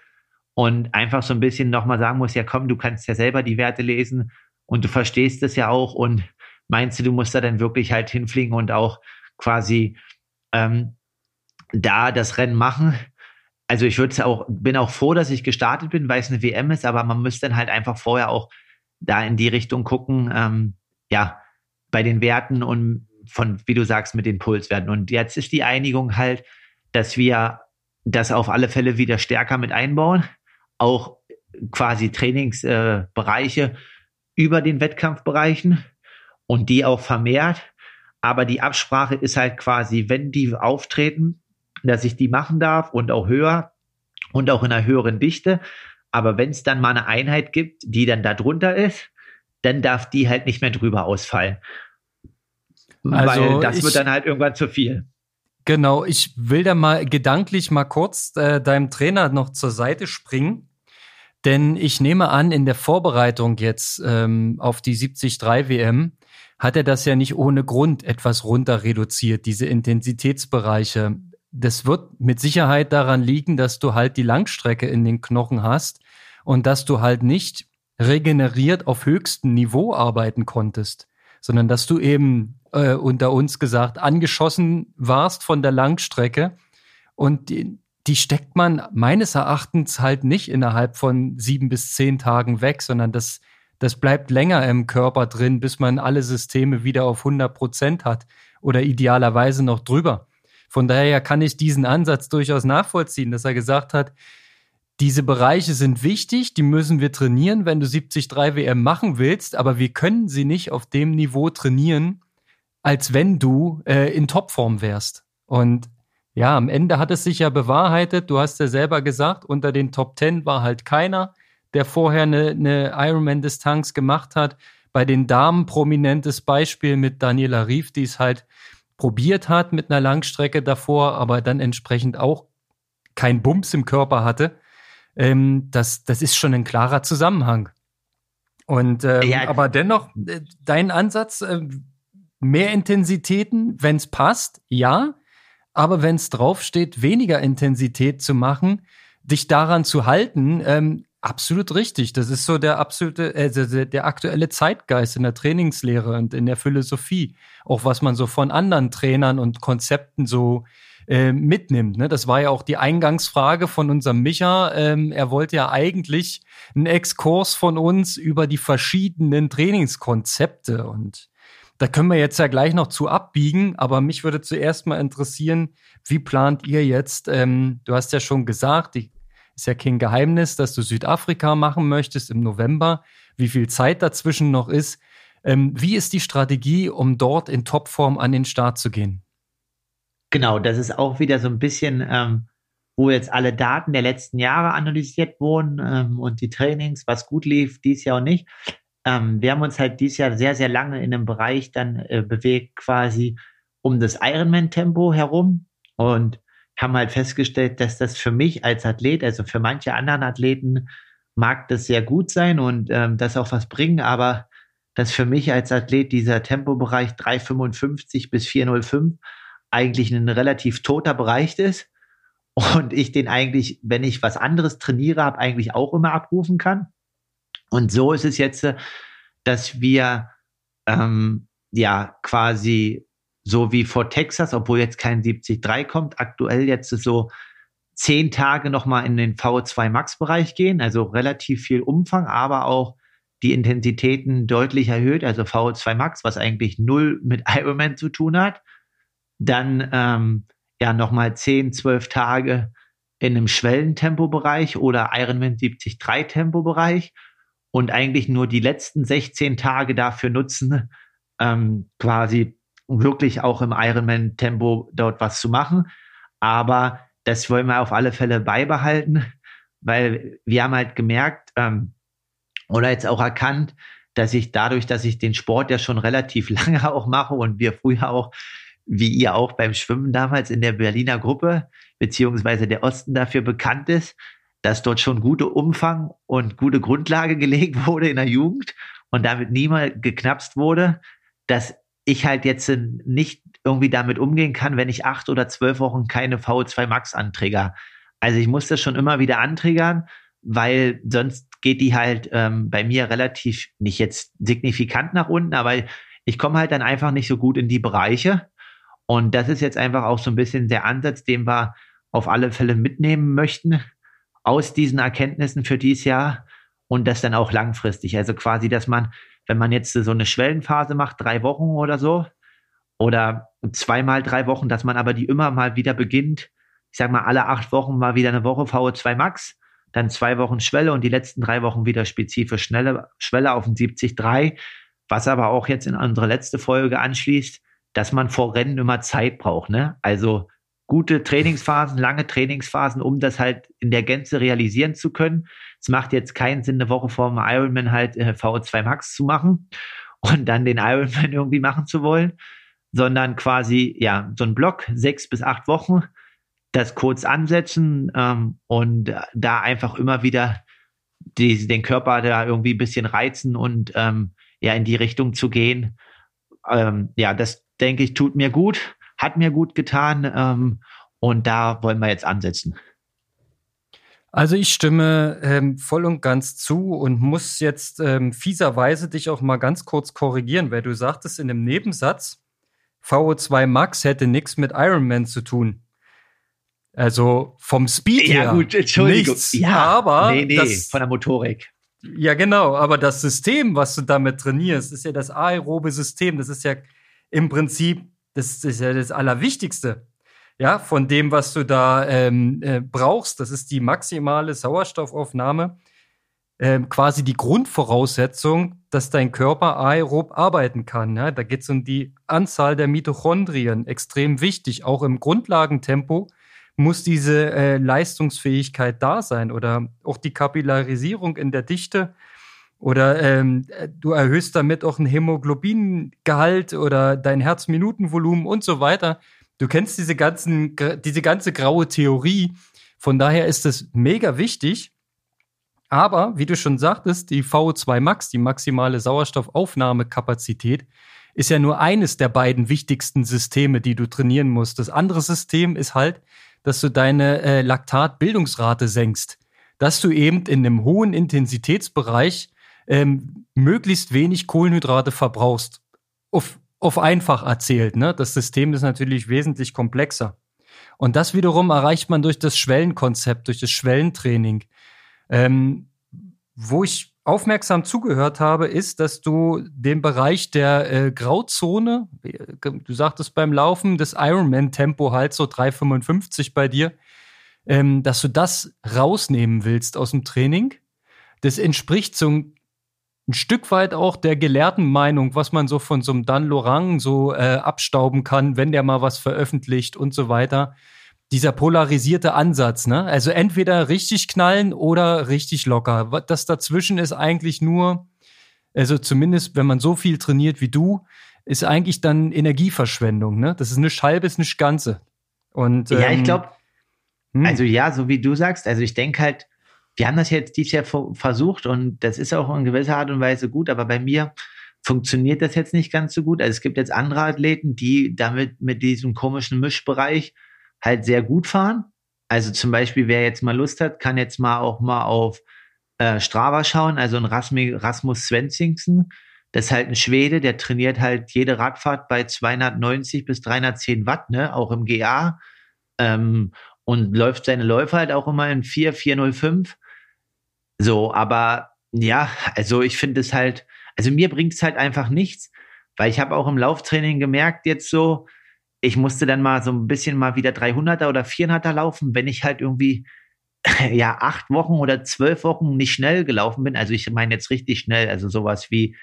und einfach so ein bisschen nochmal sagen muss, ja komm, du kannst ja selber die Werte lesen und du verstehst es ja auch und meinst du, du musst da dann wirklich halt hinfliegen und auch quasi ähm, da das Rennen machen. Also ich würde auch, bin auch froh, dass ich gestartet bin, weil es eine WM ist, aber man müsste dann halt einfach vorher auch da in die Richtung gucken, ähm, ja, bei den Werten und von, wie du sagst, mit den Pulswerten. Und jetzt ist die Einigung halt, dass wir das auf alle Fälle wieder stärker mit einbauen, auch quasi Trainingsbereiche äh, über den Wettkampfbereichen und die auch vermehrt. Aber die Absprache ist halt quasi, wenn die auftreten, dass ich die machen darf und auch höher und auch in einer höheren Dichte. Aber wenn es dann mal eine Einheit gibt, die dann da drunter ist, dann darf die halt nicht mehr drüber ausfallen. Also Weil das ich, wird dann halt irgendwann zu viel. Genau, ich will da mal gedanklich mal kurz äh, deinem Trainer noch zur Seite springen. Denn ich nehme an, in der Vorbereitung jetzt ähm, auf die 73 WM hat er das ja nicht ohne Grund etwas runter reduziert, diese Intensitätsbereiche. Das wird mit Sicherheit daran liegen, dass du halt die Langstrecke in den Knochen hast und dass du halt nicht regeneriert auf höchstem Niveau arbeiten konntest, sondern dass du eben äh, unter uns gesagt angeschossen warst von der Langstrecke und die, die steckt man meines Erachtens halt nicht innerhalb von sieben bis zehn Tagen weg, sondern das, das bleibt länger im Körper drin, bis man alle Systeme wieder auf 100 Prozent hat oder idealerweise noch drüber. Von daher kann ich diesen Ansatz durchaus nachvollziehen, dass er gesagt hat, diese Bereiche sind wichtig, die müssen wir trainieren, wenn du 73 WM machen willst, aber wir können sie nicht auf dem Niveau trainieren, als wenn du äh, in Topform wärst. Und ja, am Ende hat es sich ja bewahrheitet. Du hast ja selber gesagt, unter den Top 10 war halt keiner, der vorher eine, eine Ironman-Distanz gemacht hat. Bei den Damen prominentes Beispiel mit Daniela Rief, die es halt probiert hat mit einer Langstrecke davor, aber dann entsprechend auch kein Bums im Körper hatte. Ähm, das, das ist schon ein klarer Zusammenhang. Und ähm, ja. aber dennoch, äh, dein Ansatz, äh, mehr Intensitäten, wenn es passt, ja. Aber wenn es draufsteht, weniger Intensität zu machen, dich daran zu halten, ähm, absolut richtig. Das ist so der absolute, äh, der, der aktuelle Zeitgeist in der Trainingslehre und in der Philosophie. Auch was man so von anderen Trainern und Konzepten so äh, mitnimmt. Ne? Das war ja auch die Eingangsfrage von unserem Micha. Ähm, er wollte ja eigentlich einen Exkurs von uns über die verschiedenen Trainingskonzepte und da können wir jetzt ja gleich noch zu abbiegen, aber mich würde zuerst mal interessieren, wie plant ihr jetzt? Ähm, du hast ja schon gesagt, die, ist ja kein Geheimnis, dass du Südafrika machen möchtest im November, wie viel Zeit dazwischen noch ist. Ähm, wie ist die Strategie, um dort in Topform an den Start zu gehen? Genau, das ist auch wieder so ein bisschen, ähm, wo jetzt alle Daten der letzten Jahre analysiert wurden ähm, und die Trainings, was gut lief, dies Jahr und nicht. Ähm, wir haben uns halt dieses Jahr sehr, sehr lange in einem Bereich dann äh, bewegt, quasi um das Ironman-Tempo herum und haben halt festgestellt, dass das für mich als Athlet, also für manche anderen Athleten, mag das sehr gut sein und ähm, das auch was bringen, aber dass für mich als Athlet dieser Tempobereich 355 bis 405 eigentlich ein relativ toter Bereich ist und ich den eigentlich, wenn ich was anderes trainiere, habe, eigentlich auch immer abrufen kann. Und so ist es jetzt, dass wir ähm, ja quasi so wie vor Texas, obwohl jetzt kein 70-3 kommt, aktuell jetzt so zehn Tage nochmal in den VO2 Max-Bereich gehen, also relativ viel Umfang, aber auch die Intensitäten deutlich erhöht, also VO2 Max, was eigentlich null mit Ironman zu tun hat. Dann ähm, ja nochmal zehn, zwölf Tage in einem Schwellentempobereich oder Ironman 70-3 Tempobereich und eigentlich nur die letzten 16 Tage dafür nutzen, ähm, quasi wirklich auch im Ironman-Tempo dort was zu machen. Aber das wollen wir auf alle Fälle beibehalten, weil wir haben halt gemerkt ähm, oder jetzt auch erkannt, dass ich dadurch, dass ich den Sport ja schon relativ lange auch mache und wir früher auch, wie ihr auch beim Schwimmen damals in der Berliner Gruppe, beziehungsweise der Osten dafür bekannt ist, dass dort schon gute Umfang und gute Grundlage gelegt wurde in der Jugend und damit niemand geknapst wurde, dass ich halt jetzt nicht irgendwie damit umgehen kann, wenn ich acht oder zwölf Wochen keine VO2 Max anträger. Also ich muss das schon immer wieder anträgern, weil sonst geht die halt ähm, bei mir relativ nicht jetzt signifikant nach unten, aber ich komme halt dann einfach nicht so gut in die Bereiche. Und das ist jetzt einfach auch so ein bisschen der Ansatz, den wir auf alle Fälle mitnehmen möchten, aus diesen Erkenntnissen für dieses Jahr und das dann auch langfristig. Also quasi, dass man, wenn man jetzt so eine Schwellenphase macht, drei Wochen oder so, oder zweimal drei Wochen, dass man aber die immer mal wieder beginnt, ich sag mal, alle acht Wochen mal wieder eine Woche VO2 Max, dann zwei Wochen Schwelle und die letzten drei Wochen wieder spezifisch schnelle Schwelle auf den 70-3, was aber auch jetzt in unsere letzte Folge anschließt, dass man vor Rennen immer Zeit braucht, ne? Also gute Trainingsphasen, lange Trainingsphasen, um das halt in der Gänze realisieren zu können. Es macht jetzt keinen Sinn, eine Woche vor dem Ironman halt äh, VO2 Max zu machen und dann den Ironman irgendwie machen zu wollen, sondern quasi, ja, so ein Block, sechs bis acht Wochen, das kurz ansetzen ähm, und da einfach immer wieder die, den Körper da irgendwie ein bisschen reizen und ähm, ja in die Richtung zu gehen, ähm, ja, das denke ich, tut mir gut, hat mir gut getan ähm, und da wollen wir jetzt ansetzen. Also ich stimme ähm, voll und ganz zu und muss jetzt ähm, fieserweise dich auch mal ganz kurz korrigieren, weil du sagtest in dem Nebensatz, VO2 Max hätte nichts mit Ironman zu tun. Also vom Speed ja, her. Gut, Entschuldigung. Nichts, ja, aber nee, nee, das, von der Motorik. Ja, genau, aber das System, was du damit trainierst, ist ja das aerobe System. Das ist ja im Prinzip, das ist ja das Allerwichtigste. Ja, von dem, was du da ähm, äh, brauchst, das ist die maximale Sauerstoffaufnahme, ähm, quasi die Grundvoraussetzung, dass dein Körper aerob arbeiten kann. Ja? Da geht es um die Anzahl der Mitochondrien, extrem wichtig. Auch im Grundlagentempo muss diese äh, Leistungsfähigkeit da sein oder auch die Kapillarisierung in der Dichte oder ähm, du erhöhst damit auch ein Hämoglobingehalt oder dein Herzminutenvolumen und so weiter. Du kennst diese ganzen, diese ganze graue Theorie. Von daher ist es mega wichtig. Aber, wie du schon sagtest, die VO2 Max, die maximale Sauerstoffaufnahmekapazität, ist ja nur eines der beiden wichtigsten Systeme, die du trainieren musst. Das andere System ist halt, dass du deine äh, Laktatbildungsrate senkst. Dass du eben in einem hohen Intensitätsbereich ähm, möglichst wenig Kohlenhydrate verbrauchst. Auf, auf einfach erzählt. Ne? Das System ist natürlich wesentlich komplexer. Und das wiederum erreicht man durch das Schwellenkonzept, durch das Schwellentraining. Ähm, wo ich aufmerksam zugehört habe, ist, dass du den Bereich der äh, Grauzone, du sagtest beim Laufen, das Ironman-Tempo halt so 3,55 bei dir, ähm, dass du das rausnehmen willst aus dem Training. Das entspricht so ein Stück weit auch der gelehrten Meinung, was man so von so einem Dan Lorang so äh, abstauben kann, wenn der mal was veröffentlicht und so weiter dieser polarisierte Ansatz, ne? Also entweder richtig knallen oder richtig locker. Das dazwischen ist eigentlich nur, also zumindest wenn man so viel trainiert wie du, ist eigentlich dann Energieverschwendung, ne? Das ist eine Scheibe, ist nicht Ganze. Und, ja, ich glaube, ähm, hm? also ja, so wie du sagst, also ich denke halt, wir haben das jetzt dieses Jahr versucht und das ist auch in gewisser Art und Weise gut, aber bei mir funktioniert das jetzt nicht ganz so gut. Also es gibt jetzt andere Athleten, die damit mit diesem komischen Mischbereich halt sehr gut fahren. Also zum Beispiel, wer jetzt mal Lust hat, kann jetzt mal auch mal auf äh, Strava schauen, also ein Rasmus Svensingsen. Das ist halt ein Schwede, der trainiert halt jede Radfahrt bei 290 bis 310 Watt, ne, auch im GA. Ähm, und läuft seine Läufe halt auch immer in 4, 405. So, aber ja, also ich finde es halt, also mir bringt es halt einfach nichts, weil ich habe auch im Lauftraining gemerkt jetzt so, ich musste dann mal so ein bisschen mal wieder 300er oder 400er laufen, wenn ich halt irgendwie ja acht Wochen oder zwölf Wochen nicht schnell gelaufen bin. Also ich meine jetzt richtig schnell, also sowas wie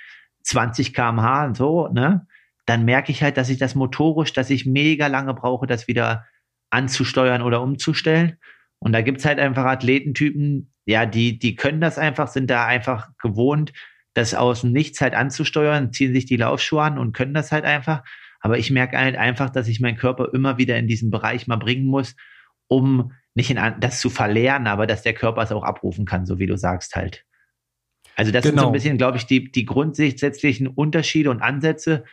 20 km/h und so, ne? Dann merke ich halt, dass ich das motorisch, dass ich mega lange brauche, das wieder anzusteuern oder umzustellen. Und da gibt's halt einfach Athletentypen, ja, die, die können das einfach, sind da einfach gewohnt, das aus dem Nichts halt anzusteuern, ziehen sich die Laufschuhe an und können das halt einfach. Aber ich merke halt einfach, dass ich meinen Körper immer wieder in diesen Bereich mal bringen muss, um nicht in, das zu verlernen, aber dass der Körper es auch abrufen kann, so wie du sagst halt. Also das genau. sind so ein genau. bisschen, glaube ich, die, die grundsätzlichen Unterschiede und Ansätze,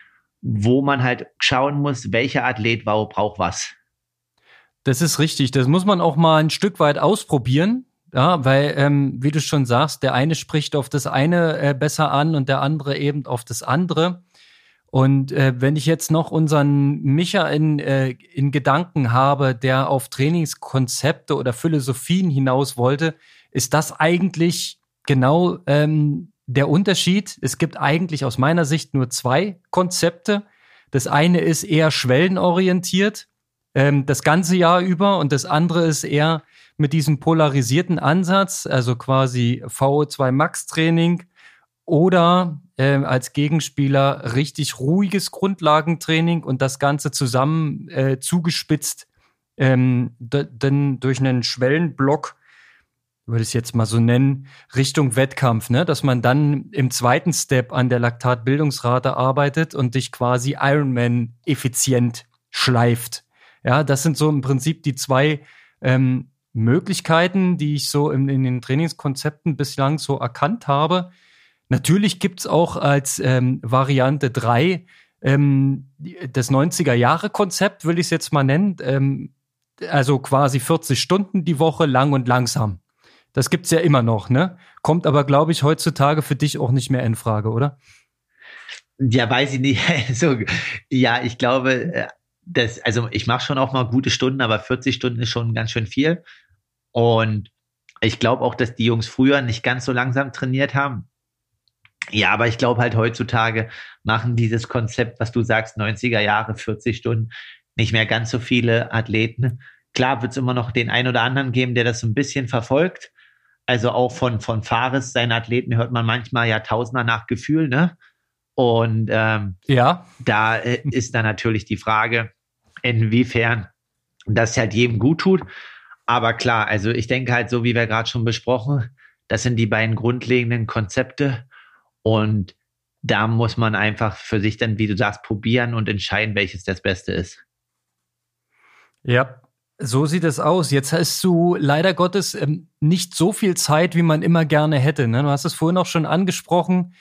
wo man halt schauen muss, welcher Athlet braucht was. Das ist richtig. Das muss man auch mal ein Stück weit ausprobieren. Ja, weil, ähm, wie du schon sagst, der eine spricht auf das eine äh, besser an und der andere eben auf das andere. Und äh, wenn ich jetzt noch unseren Micha in, äh, in Gedanken habe, der auf Trainingskonzepte oder Philosophien hinaus wollte, ist das eigentlich genau ähm, der Unterschied. Es gibt eigentlich aus meiner Sicht nur zwei Konzepte. Das eine ist eher schwellenorientiert, ähm, das ganze Jahr über, und das andere ist eher mit diesem polarisierten Ansatz, also quasi VO2 Max Training oder äh, als Gegenspieler richtig ruhiges Grundlagentraining und das Ganze zusammen äh, zugespitzt, ähm, dann durch einen Schwellenblock, würde ich es jetzt mal so nennen, Richtung Wettkampf, ne? dass man dann im zweiten Step an der Laktatbildungsrate arbeitet und dich quasi Ironman effizient schleift. Ja, das sind so im Prinzip die zwei ähm, Möglichkeiten, die ich so in, in den Trainingskonzepten bislang so erkannt habe Natürlich gibt's auch als ähm, Variante drei ähm, das 90er-Jahre-Konzept, will ich es jetzt mal nennen. Ähm, also quasi 40 Stunden die Woche, lang und langsam. Das gibt's ja immer noch, ne? Kommt aber, glaube ich, heutzutage für dich auch nicht mehr in Frage, oder? Ja, weiß ich nicht. so, ja, ich glaube, äh, das, also ich mache schon auch mal gute Stunden, aber 40 Stunden ist schon ganz schön viel. Und ich glaube auch, dass die Jungs früher nicht ganz so langsam trainiert haben. Ja, aber ich glaube halt heutzutage machen dieses Konzept, was du sagst, 90er Jahre, 40 Stunden, nicht mehr ganz so viele Athleten. Klar wird es immer noch den einen oder anderen geben, der das so ein bisschen verfolgt. Also auch von, von Fares, seinen Athleten hört man manchmal ja Tausender nach Gefühl, ne? Und ähm, ja. da äh, ist dann natürlich die Frage, inwiefern das halt jedem gut tut. Aber klar, also ich denke halt, so wie wir gerade schon besprochen, das sind die beiden grundlegenden Konzepte. Und da muss man einfach für sich dann, wie du sagst, probieren und entscheiden, welches das Beste ist. Ja, so sieht es aus. Jetzt hast du leider Gottes ähm, nicht so viel Zeit, wie man immer gerne hätte. Ne? Du hast es vorhin auch schon angesprochen.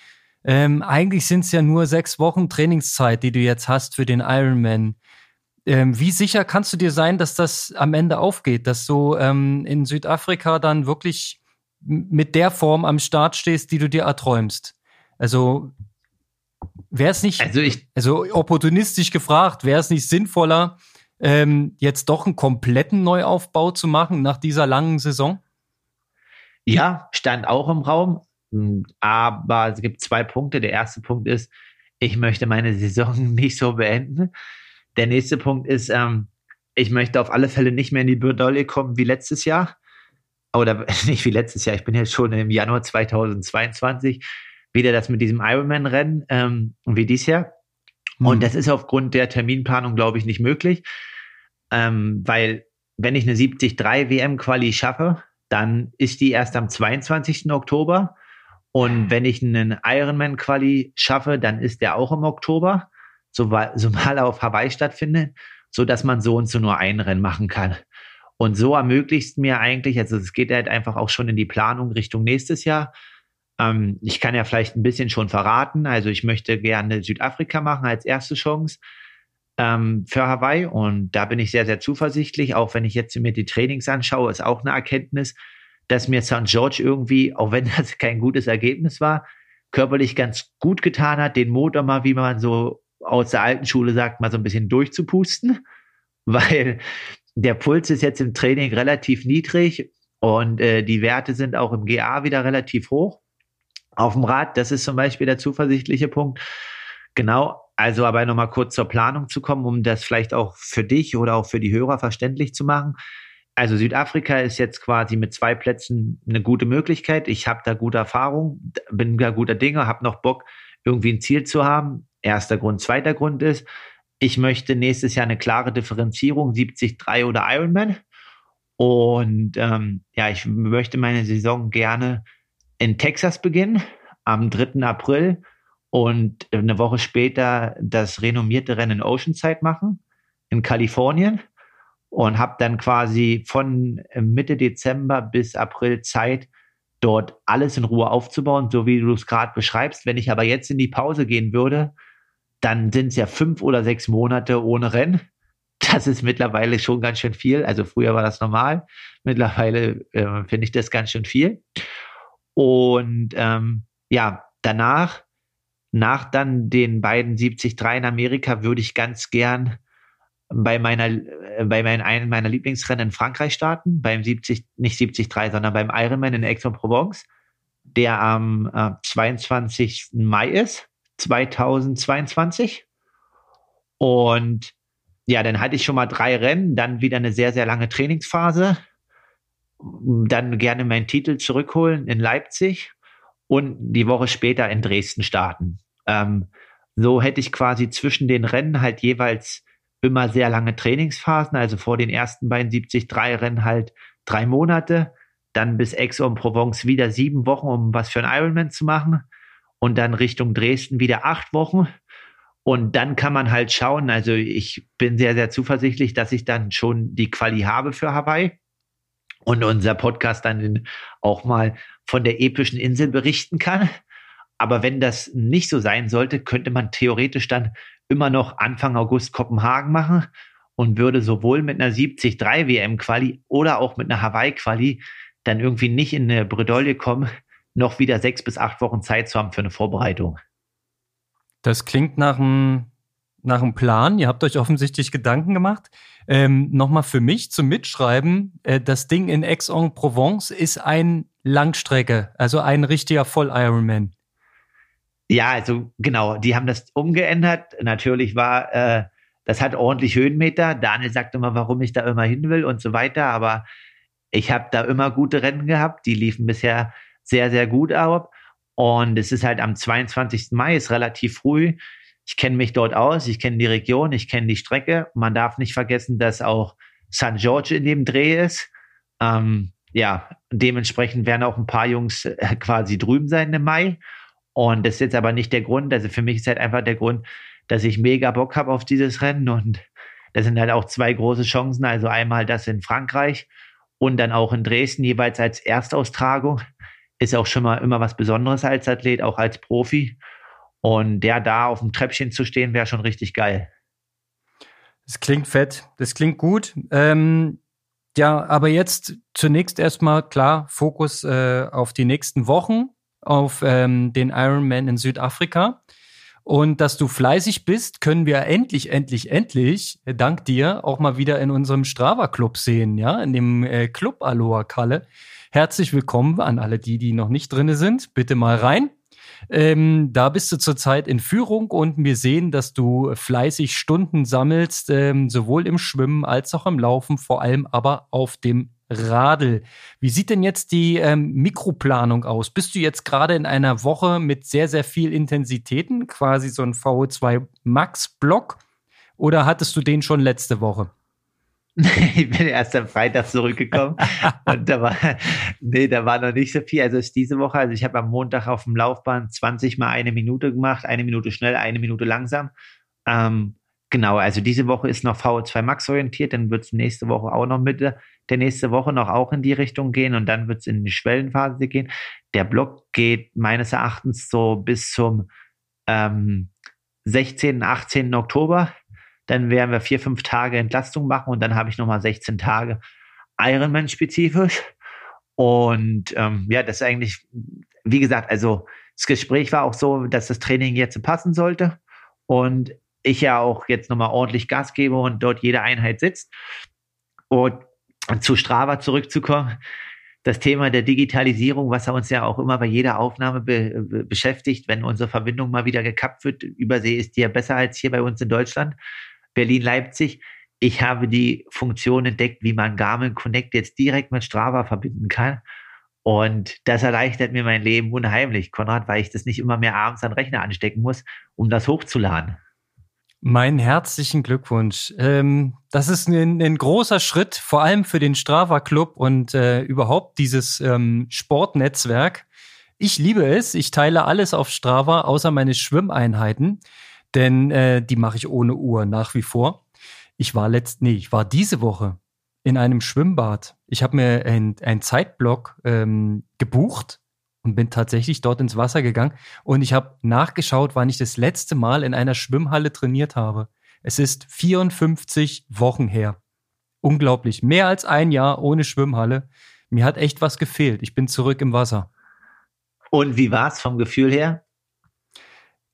Ähm, eigentlich sind es ja nur sechs Wochen Trainingszeit, die du jetzt hast für den Ironman. Ähm, wie sicher kannst du dir sein, dass das am Ende aufgeht, dass du ähm, in Südafrika dann wirklich mit der Form am Start stehst, die du dir erträumst? Also wäre es nicht, also, ich, also opportunistisch gefragt, wäre es nicht sinnvoller, ähm, jetzt doch einen kompletten Neuaufbau zu machen nach dieser langen Saison? Ja, stand auch im Raum. Hm, aber es gibt zwei Punkte. Der erste Punkt ist, ich möchte meine Saison nicht so beenden. Der nächste Punkt ist, ähm, ich möchte auf alle Fälle nicht mehr in die Bredouille kommen wie letztes Jahr. Oder nicht wie letztes Jahr, ich bin jetzt schon im Januar 2022. Wieder das mit diesem Ironman-Rennen ähm, wie dies Jahr. Mhm. Und das ist aufgrund der Terminplanung, glaube ich, nicht möglich. Ähm, weil wenn ich eine 73 WM-Quali schaffe, dann ist die erst am 22. Oktober. Und wenn ich einen Ironman-Quali schaffe, dann ist der auch im Oktober, sobald er auf Hawaii stattfindet, so dass man so und so nur ein Rennen machen kann. Und so ermöglicht mir eigentlich, also es geht halt einfach auch schon in die Planung Richtung nächstes Jahr. Ähm, ich kann ja vielleicht ein bisschen schon verraten. Also ich möchte gerne Südafrika machen als erste Chance ähm, für Hawaii. Und da bin ich sehr, sehr zuversichtlich. Auch wenn ich jetzt mir die Trainings anschaue, ist auch eine Erkenntnis, dass mir St. George irgendwie, auch wenn das kein gutes Ergebnis war, körperlich ganz gut getan hat, den Motor mal, wie man so aus der alten Schule sagt, mal so ein bisschen durchzupusten, weil der Puls ist jetzt im Training relativ niedrig und äh, die Werte sind auch im GA wieder relativ hoch. Auf dem Rad, das ist zum Beispiel der zuversichtliche Punkt. Genau, also aber nochmal kurz zur Planung zu kommen, um das vielleicht auch für dich oder auch für die Hörer verständlich zu machen also Südafrika ist jetzt quasi mit zwei Plätzen eine gute Möglichkeit. Ich habe da gute Erfahrung, bin da guter Dinge, habe noch Bock, irgendwie ein Ziel zu haben. Erster Grund. Zweiter Grund ist, ich möchte nächstes Jahr eine klare Differenzierung, 73 oder Ironman. Und ähm, ja, ich möchte meine Saison gerne in Texas beginnen, am 3. April und eine Woche später das renommierte Rennen Oceanside machen, in Kalifornien und habe dann quasi von äh, Mitte Dezember bis April Zeit, dort alles in Ruhe aufzubauen, so wie du es gerade beschreibst. Wenn ich aber jetzt in die Pause gehen würde, dann sind es ja fünf oder sechs Monate ohne Rennen. Das ist mittlerweile schon ganz schön viel. Also früher war das normal. Mittlerweile äh, finde ich das ganz schön viel. Und ähm, ja, danach, nach dann den beiden 73 in Amerika, würde ich ganz gern bei meiner, äh, bei meinen, einem meiner Lieblingsrennen in Frankreich starten, beim 70, nicht 73, sondern beim Ironman in Aix-en-Provence, der am äh, 22. Mai ist, 2022. Und ja, dann hatte ich schon mal drei Rennen, dann wieder eine sehr, sehr lange Trainingsphase, dann gerne meinen Titel zurückholen in Leipzig und die Woche später in Dresden starten. Ähm, so hätte ich quasi zwischen den Rennen halt jeweils immer sehr lange Trainingsphasen, also vor den ersten beiden 73 Rennen halt drei Monate, dann bis Aix-en-Provence wieder sieben Wochen, um was für ein Ironman zu machen und dann Richtung Dresden wieder acht Wochen und dann kann man halt schauen, also ich bin sehr, sehr zuversichtlich, dass ich dann schon die Quali habe für Hawaii und unser Podcast dann auch mal von der epischen Insel berichten kann. Aber wenn das nicht so sein sollte, könnte man theoretisch dann immer noch Anfang August Kopenhagen machen und würde sowohl mit einer 73 WM-Quali oder auch mit einer Hawaii-Quali dann irgendwie nicht in eine Bredouille kommen, noch wieder sechs bis acht Wochen Zeit zu haben für eine Vorbereitung. Das klingt nach einem nach einem Plan. Ihr habt euch offensichtlich Gedanken gemacht. Ähm, Nochmal für mich zum Mitschreiben. Äh, das Ding in Aix-en-Provence ist ein Langstrecke, also ein richtiger Voll-Ironman. Ja, also genau, die haben das umgeändert. Natürlich war, äh, das hat ordentlich Höhenmeter. Daniel sagt immer, warum ich da immer hin will und so weiter. Aber ich habe da immer gute Rennen gehabt. Die liefen bisher sehr, sehr gut ab. Und es ist halt am 22. Mai, ist relativ früh. Ich kenne mich dort aus, ich kenne die Region, ich kenne die Strecke. Man darf nicht vergessen, dass auch St. George in dem Dreh ist. Ähm, ja, dementsprechend werden auch ein paar Jungs äh, quasi drüben sein im Mai. Und das ist jetzt aber nicht der Grund. Also für mich ist halt einfach der Grund, dass ich mega Bock habe auf dieses Rennen. Und das sind halt auch zwei große Chancen. Also einmal das in Frankreich und dann auch in Dresden jeweils als Erstaustragung. Ist auch schon mal immer was Besonderes als Athlet, auch als Profi. Und der da auf dem Treppchen zu stehen, wäre schon richtig geil. Das klingt fett, das klingt gut. Ähm, ja, aber jetzt zunächst erstmal klar Fokus äh, auf die nächsten Wochen, auf ähm, den Ironman in Südafrika. Und dass du fleißig bist, können wir endlich, endlich, endlich, äh, dank dir, auch mal wieder in unserem Strava-Club sehen, ja, in dem äh, Club Aloha Kalle. Herzlich willkommen an alle die, die noch nicht drinne sind. Bitte mal rein. Ähm, da bist du zurzeit in Führung und wir sehen, dass du fleißig Stunden sammelst, ähm, sowohl im Schwimmen als auch im Laufen, vor allem aber auf dem Radl. Wie sieht denn jetzt die ähm, Mikroplanung aus? Bist du jetzt gerade in einer Woche mit sehr, sehr viel Intensitäten, quasi so ein VO2 Max-Block? Oder hattest du den schon letzte Woche? ich bin erst am Freitag zurückgekommen und da war, nee, da war noch nicht so viel. Also ist diese Woche, also ich habe am Montag auf dem Laufbahn 20 mal eine Minute gemacht, eine Minute schnell, eine Minute langsam. Ähm, genau, also diese Woche ist noch VO2 Max orientiert, dann wird es nächste Woche auch noch mit der nächste Woche noch auch in die Richtung gehen und dann wird es in die Schwellenphase gehen. Der Block geht meines Erachtens so bis zum ähm, 16., 18. Oktober dann werden wir vier, fünf Tage Entlastung machen und dann habe ich nochmal 16 Tage Ironman-spezifisch. Und ähm, ja, das ist eigentlich, wie gesagt, also das Gespräch war auch so, dass das Training jetzt passen sollte und ich ja auch jetzt nochmal ordentlich Gas gebe und dort jede Einheit sitzt. Und zu Strava zurückzukommen, das Thema der Digitalisierung, was uns ja auch immer bei jeder Aufnahme be be beschäftigt, wenn unsere Verbindung mal wieder gekappt wird, Übersee ist die ja besser als hier bei uns in Deutschland. Berlin-Leipzig. Ich habe die Funktion entdeckt, wie man Garmin Connect jetzt direkt mit Strava verbinden kann. Und das erleichtert mir mein Leben unheimlich, Konrad, weil ich das nicht immer mehr abends an Rechner anstecken muss, um das hochzuladen. Mein herzlichen Glückwunsch. Ähm, das ist ein, ein, großer Schritt, vor allem für den Strava Club und äh, überhaupt dieses ähm, Sportnetzwerk. Ich liebe es. Ich teile alles auf Strava, außer meine Schwimmeinheiten denn äh, die mache ich ohne Uhr nach wie vor. Ich war letzt, nee, ich war diese Woche in einem Schwimmbad. Ich habe mir einen Zeitblock ähm, gebucht und bin tatsächlich dort ins Wasser gegangen und ich habe nachgeschaut, wann ich das letzte Mal in einer Schwimmhalle trainiert habe. Es ist 54 Wochen her. Unglaublich. Mehr als ein Jahr ohne Schwimmhalle. Mir hat echt was gefehlt. Ich bin zurück im Wasser. Und wie war es vom Gefühl her?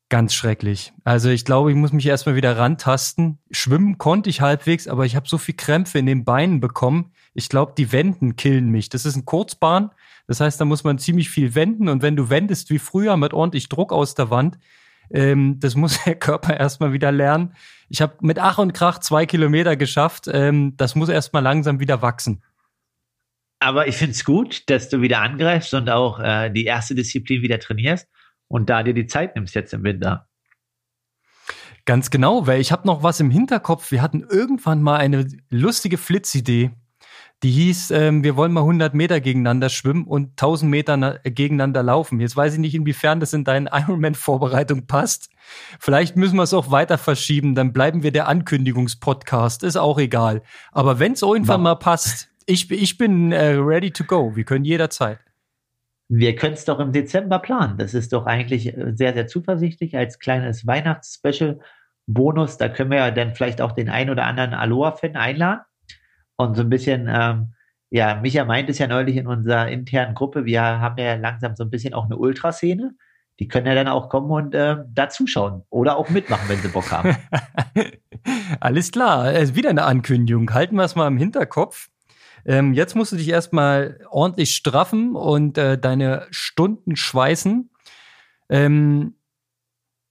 Ganz schrecklich. Also ich glaube, ich muss mich erstmal wieder rantasten. Schwimmen konnte ich halbwegs, aber ich habe so viel Krämpfe in den Beinen bekommen. Ich glaube, die Wenden killen mich. Das ist ein Kurzbahn. Das heißt, da muss man ziemlich viel wenden. Und wenn du wendest wie früher mit ordentlich Druck aus der Wand, ähm, das muss der Körper erstmal wieder lernen. Ich habe mit Ach und Krach zwei Kilometer geschafft. Ähm, das muss erstmal langsam wieder wachsen. Aber ich finde es gut, dass du wieder angreifst und auch äh, die erste Disziplin wieder trainierst und da dir die Zeit nimmst jetzt im Winter. Ganz genau, weil ich habe noch was im Hinterkopf. Wir hatten irgendwann mal eine lustige Flitzidee. Die hieß, ähm, wir wollen mal 100 Meter gegeneinander schwimmen und 1000 Meter gegeneinander laufen. Jetzt weiß ich nicht, inwiefern das in deine Ironman-Vorbereitung passt. Vielleicht müssen wir es auch weiter verschieben, dann bleiben wir der Ankündigungspodcast. Ist auch egal. Aber wenn es irgendwann mal passt, ich, ich bin äh, ready to go. Wir können jederzeit. Wir können es doch im Dezember planen. Das ist doch eigentlich äh, sehr, sehr zuversichtlich als kleines Weihnachtsspecial. Bonus, da können wir ja dann vielleicht auch den ein oder anderen Aloha-Fan einladen und so ein bisschen, ähm, ja, Micha meint es ja neulich in unserer internen Gruppe, wir haben ja langsam so ein bisschen auch eine Ultraszene. Die können ja dann auch kommen und äh, da zuschauen oder auch mitmachen, wenn sie Bock haben. Alles klar, äh, wieder eine Ankündigung. Halten wir es mal im Hinterkopf. Ähm, jetzt musst du dich erstmal ordentlich straffen und äh, deine Stunden schweißen. Ähm,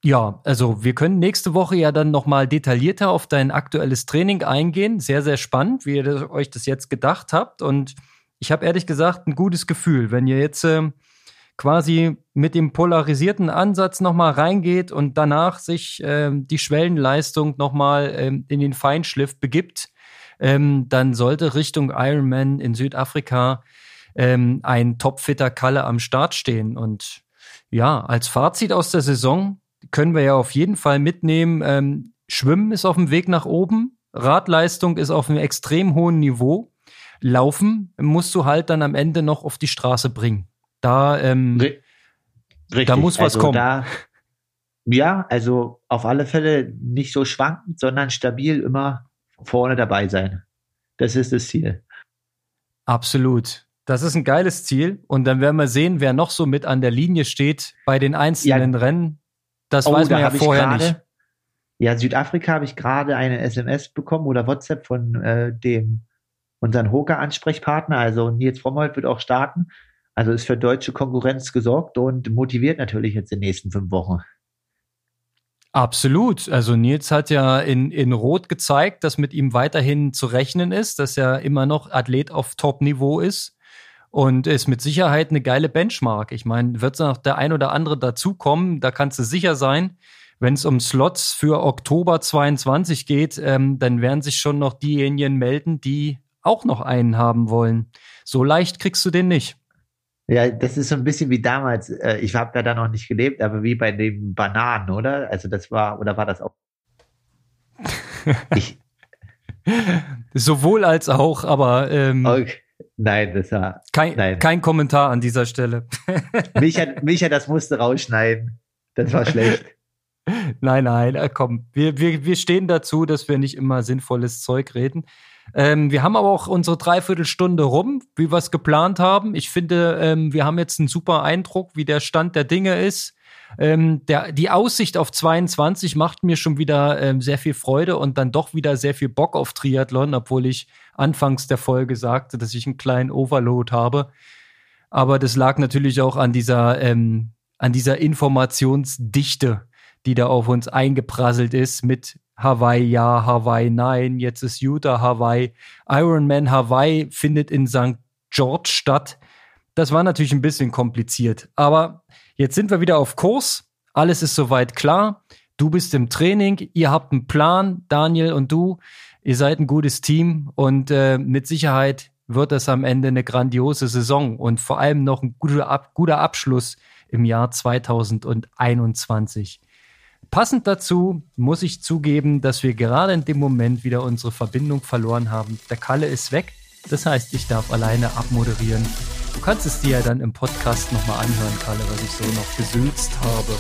ja, also wir können nächste Woche ja dann nochmal detaillierter auf dein aktuelles Training eingehen. Sehr, sehr spannend, wie ihr euch das jetzt gedacht habt. Und ich habe ehrlich gesagt ein gutes Gefühl, wenn ihr jetzt äh, quasi mit dem polarisierten Ansatz nochmal reingeht und danach sich äh, die Schwellenleistung nochmal äh, in den Feinschliff begibt, ähm, dann sollte Richtung Ironman in Südafrika ähm, ein topfitter Kalle am Start stehen. Und ja, als Fazit aus der Saison können wir ja auf jeden Fall mitnehmen. Ähm, Schwimmen ist auf dem Weg nach oben, Radleistung ist auf einem extrem hohen Niveau. Laufen musst du halt dann am Ende noch auf die Straße bringen. Da, ähm, Richtig. da muss was also kommen. Da, ja, also auf alle Fälle nicht so schwankend, sondern stabil immer vorne dabei sein. Das ist das Ziel. Absolut. Das ist ein geiles Ziel. Und dann werden wir sehen, wer noch so mit an der Linie steht bei den einzelnen ja. Rennen. Das oh, weiß man ja vorher grade, nicht. Ja, Südafrika habe ich gerade eine SMS bekommen oder WhatsApp von äh, dem unseren Hoka-Ansprechpartner. Also Nils Frommold wird auch starten. Also ist für deutsche Konkurrenz gesorgt und motiviert natürlich jetzt in den nächsten fünf Wochen. Absolut. Also Nils hat ja in, in Rot gezeigt, dass mit ihm weiterhin zu rechnen ist, dass er immer noch Athlet auf Top-Niveau ist und ist mit Sicherheit eine geile Benchmark. Ich meine, wird noch der ein oder andere dazukommen, da kannst du sicher sein. Wenn es um Slots für Oktober 22 geht, ähm, dann werden sich schon noch diejenigen melden, die auch noch einen haben wollen. So leicht kriegst du den nicht. Ja, das ist so ein bisschen wie damals. Äh, ich habe ja da noch nicht gelebt, aber wie bei den Bananen, oder? Also das war, oder war das auch? Ich. Sowohl als auch, aber ähm, okay. nein, das war kein, nein. kein Kommentar an dieser Stelle. Micha, Micha, das musste rausschneiden. Das war schlecht. Nein, nein, äh, komm. Wir, wir, wir stehen dazu, dass wir nicht immer sinnvolles Zeug reden. Ähm, wir haben aber auch unsere Dreiviertelstunde rum, wie wir es geplant haben. Ich finde, ähm, wir haben jetzt einen super Eindruck, wie der Stand der Dinge ist. Ähm, der, die Aussicht auf 22 macht mir schon wieder ähm, sehr viel Freude und dann doch wieder sehr viel Bock auf Triathlon, obwohl ich anfangs der Folge sagte, dass ich einen kleinen Overload habe. Aber das lag natürlich auch an dieser, ähm, an dieser Informationsdichte, die da auf uns eingeprasselt ist mit Hawaii ja, Hawaii nein, jetzt ist Utah Hawaii. Ironman Hawaii findet in St. George statt. Das war natürlich ein bisschen kompliziert, aber jetzt sind wir wieder auf Kurs. Alles ist soweit klar. Du bist im Training, ihr habt einen Plan, Daniel und du. Ihr seid ein gutes Team und äh, mit Sicherheit wird das am Ende eine grandiose Saison und vor allem noch ein guter, Ab guter Abschluss im Jahr 2021. Passend dazu muss ich zugeben, dass wir gerade in dem Moment wieder unsere Verbindung verloren haben. Der Kalle ist weg. Das heißt, ich darf alleine abmoderieren. Du kannst es dir ja dann im Podcast nochmal anhören, Kalle, was ich so noch gesülzt habe.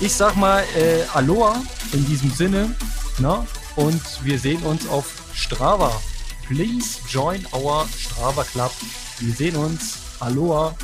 Ich sag mal äh, Aloha in diesem Sinne. Na? Und wir sehen uns auf Strava. Please join our Strava Club. Wir sehen uns. Aloha.